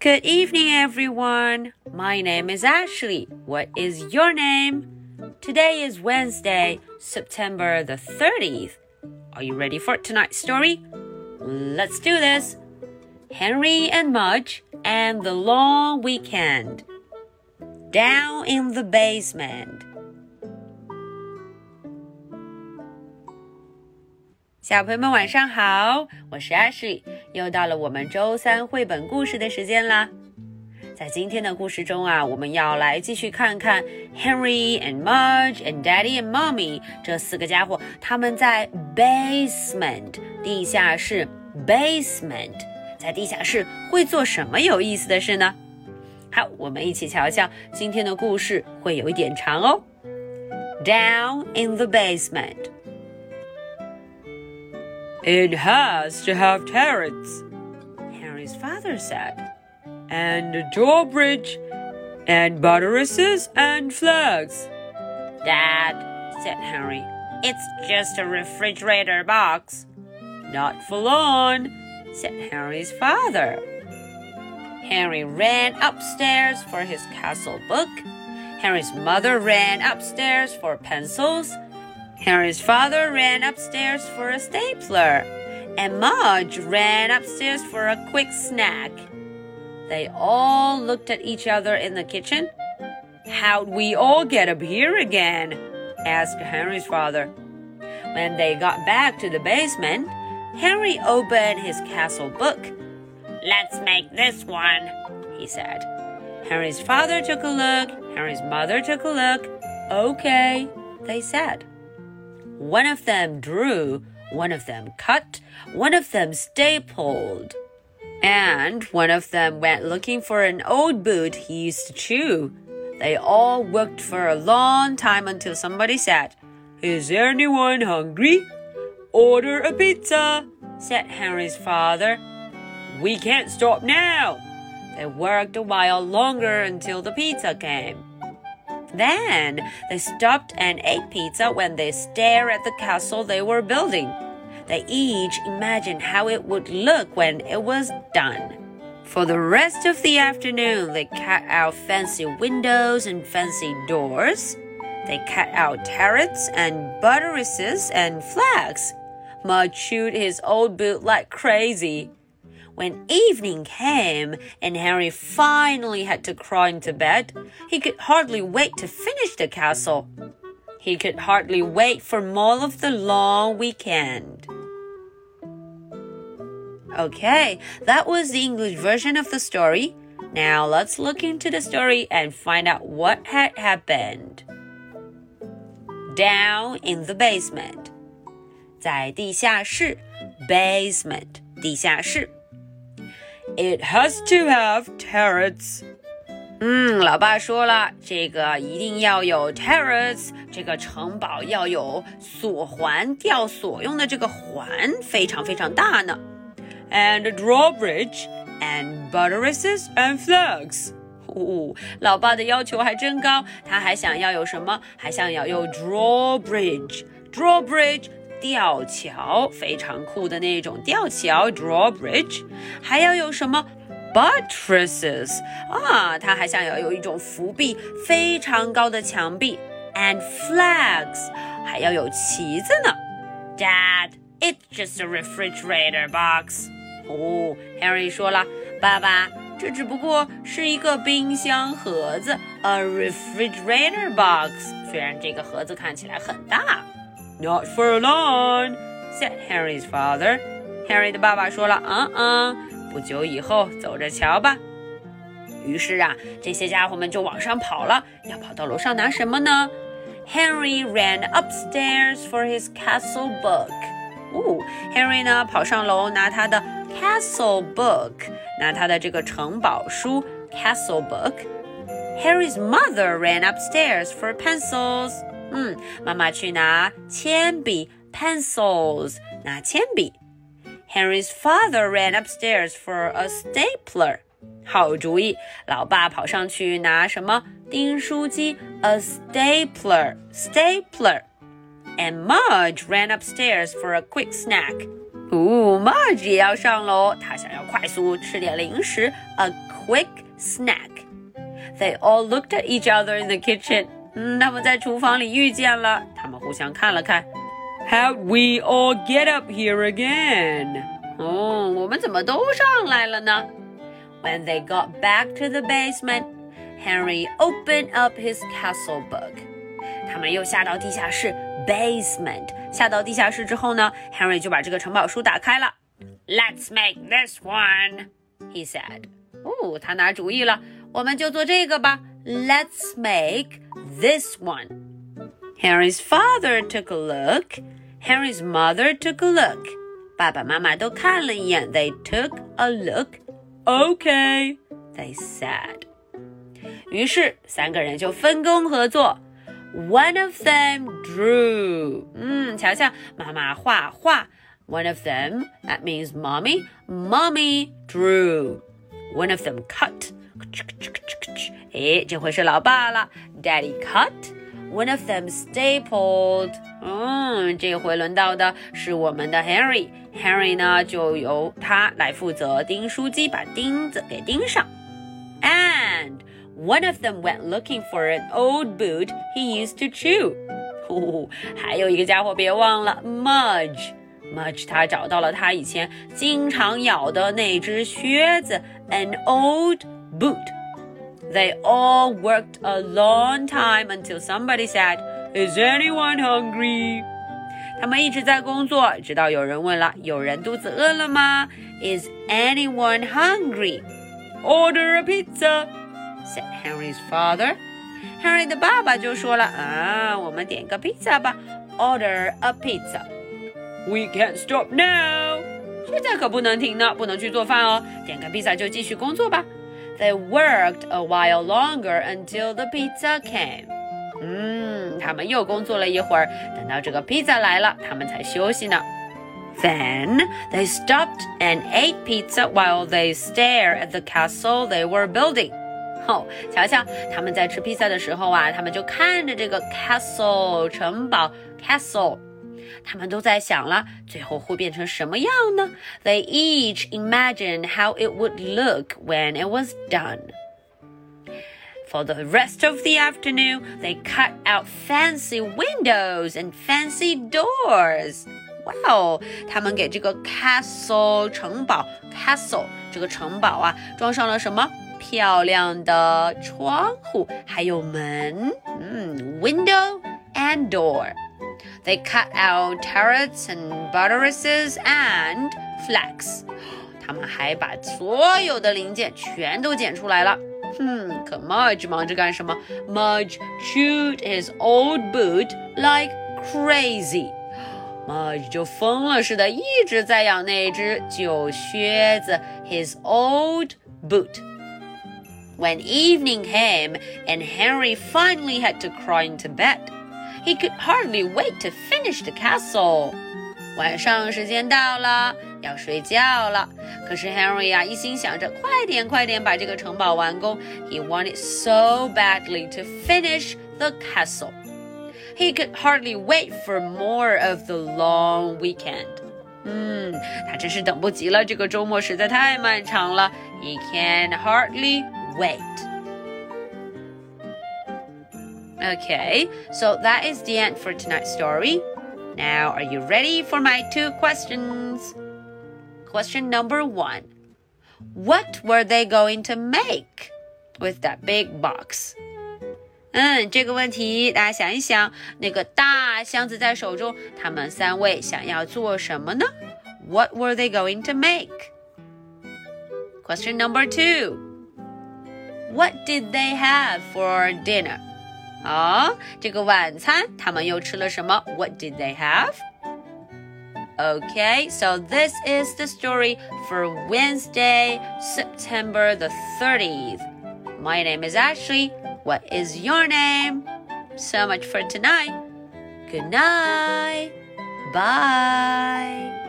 Good evening, everyone. My name is Ashley. What is your name? Today is Wednesday, September the 30th. Are you ready for tonight's story? Let's do this. Henry and Mudge and the long weekend. Down in the basement. 小朋友们晚上好，我是 Ashley，又到了我们周三绘本故事的时间啦。在今天的故事中啊，我们要来继续看看 Henry and Marge and Daddy and Mommy 这四个家伙，他们在 basement 地下室 basement 在地下室会做什么有意思的事呢？好，我们一起瞧瞧今天的故事会有一点长哦。Down in the basement. It has to have turrets, Henry's father said. and a drawbridge, and buttresses and flags. Dad, said Henry, it's just a refrigerator box. Not for long, said Henry's father. Henry ran upstairs for his castle book. Henry's mother ran upstairs for pencils. Henry's father ran upstairs for a stapler. And Mudge ran upstairs for a quick snack. They all looked at each other in the kitchen. How'd we all get up here again? asked Henry's father. When they got back to the basement, Henry opened his castle book. Let's make this one, he said. Henry's father took a look. Henry's mother took a look. Okay, they said. One of them drew, one of them cut, one of them stapled. And one of them went looking for an old boot he used to chew. They all worked for a long time until somebody said, Is anyone hungry? Order a pizza, said Henry's father. We can't stop now. They worked a while longer until the pizza came. Then they stopped and ate pizza when they stared at the castle they were building. They each imagined how it would look when it was done. For the rest of the afternoon, they cut out fancy windows and fancy doors. They cut out turrets and buttresses and flags. Mudge chewed his old boot like crazy. When evening came and Henry finally had to crawl into bed, he could hardly wait to finish the castle. He could hardly wait for more of the long weekend. Okay, that was the English version of the story. Now let's look into the story and find out what had happened. Down in the basement. 在地下室 basement 地下室 It has to have turrets. 嗯，老爸说了，这个一定要有 turrets，这个城堡要有锁环，吊锁用的这个环非常非常大呢。 And a drawbridge, and buttresses and flags. 哦，老爸的要求还真高，他还想要有什么？还想要有 drawbridge，drawbridge 吊桥，非常酷的那种吊桥 drawbridge，还要有什么？buttresses 啊，他还想要有一种伏壁，非常高的墙壁，and flags 还要有旗子呢。Dad, it's just a refrigerator box. 哦，Harry 说了，爸爸，这只不过是一个冰箱盒子，a refrigerator box。虽然这个盒子看起来很大。 Not for long, said Harry's father. Harry 的爸爸说了，嗯嗯。不久以后，走着瞧吧。于是啊，这些家伙们就往上跑了。要跑到楼上拿什么呢？Henry ran upstairs for his castle book. 哦，Henry 呢跑上楼拿他的 castle book，拿他的这个城堡书 castle book。Harry's mother ran upstairs for pencils. 嗯，妈妈去拿铅笔 pencils，拿铅笔。Henry's father ran upstairs for a stapler。好主意，老爸跑上去拿什么订书机？A stapler, stapler. And Mudge ran upstairs for a quick snack. 哦，Mudge a quick snack. They all looked at each other in the kitchen. 嗯，他们在厨房里遇见了，他们互相看了看。How we all get up here again？哦，我们怎么都上来了呢？When they got back to the basement, Henry opened up his castle book. 他们又下到地下室 basement。下到地下室之后呢，Henry 就把这个城堡书打开了。Let's make this one, he said. 哦，他拿主意了，我们就做这个吧。Let's make this one. Henry's father took a look. Henry's mother took a look. 爸爸妈妈都看了一眼。They took a look. Okay, they said. 于是三个人就分工合作。One of them drew. 嗯，瞧瞧，妈妈画画。One of them, that means mommy. Mommy drew. One of them cut. 哎，这回是老爸了。Daddy cut. One of them stapled. 嗯，这回轮到的是我们的 Harry。Harry 呢，就由他来负责钉书机，把钉子给钉上。And one of them went looking for an old boot he used to chew. 呼，还有一个家伙别忘了 Mudge。Mudge 他找到了他以前经常咬的那只靴子，an old boot. They all worked a long time until somebody said, "Is anyone hungry?" 他们一直在工作，直到有人问了：“有人肚子饿了吗？”Is anyone hungry? Order a pizza, said Henry's father. Henry 的爸爸就说了：“啊，我们点个披萨吧。Order a pizza. We can't stop now. 现在可不能停呢，不能去做饭哦。点个披萨就继续工作吧。 They worked a while longer until the pizza came. 嗯，他们又工作了一会儿，等到这个披萨来了，他们才休息呢。Then they stopped and ate pizza while they stared at the castle they were building. 哦，瞧瞧，他们在吃披萨的时候啊，他们就看着这个 castle 城堡 castle， 他们都在想了，最后会变成什么样呢？They each imagined how it would look when it was done. For the rest of the afternoon, they cut out fancy windows and fancy doors. 哇哦！他们给这个 castle 城堡 castle 这个城堡啊，装上了什么漂亮的窗户，还有门，嗯，window and door. They cut out turrets and buttresses and flags. 他们还把所有的零件全都剪出来了。Hmm, 可 Mudge 忙着干什么？Mudge chewed his old boot like crazy. Mudge 就疯了似的，一直在咬那只旧靴子，his old boot. When evening came and Henry finally had to crawl into bed, he could hardly wait to finish the castle. 晚上时间到了，要睡觉了。可是 Henry 呀，一心想着快点快点把这个城堡完工。He wanted so badly to finish the castle. He could hardly wait for more of the long weekend. 嗯，他真是等不及了，这个周末实在太漫长了。He can hardly wait. Okay, so that is the end for tonight's story. Now, are you ready for my two questions? Question number one What were they going to make with that big box? 嗯，这个问题大家想一想，那个大箱子在手中，他们三位想要做什么呢？What were they going to make? Question number two. What did they have for dinner? 啊，这个晚餐他们又吃了什么？What did they have? Okay, so this is the story for Wednesday, September the 30th. My name is Ashley. What is your name? So much for tonight. Good night. Bye.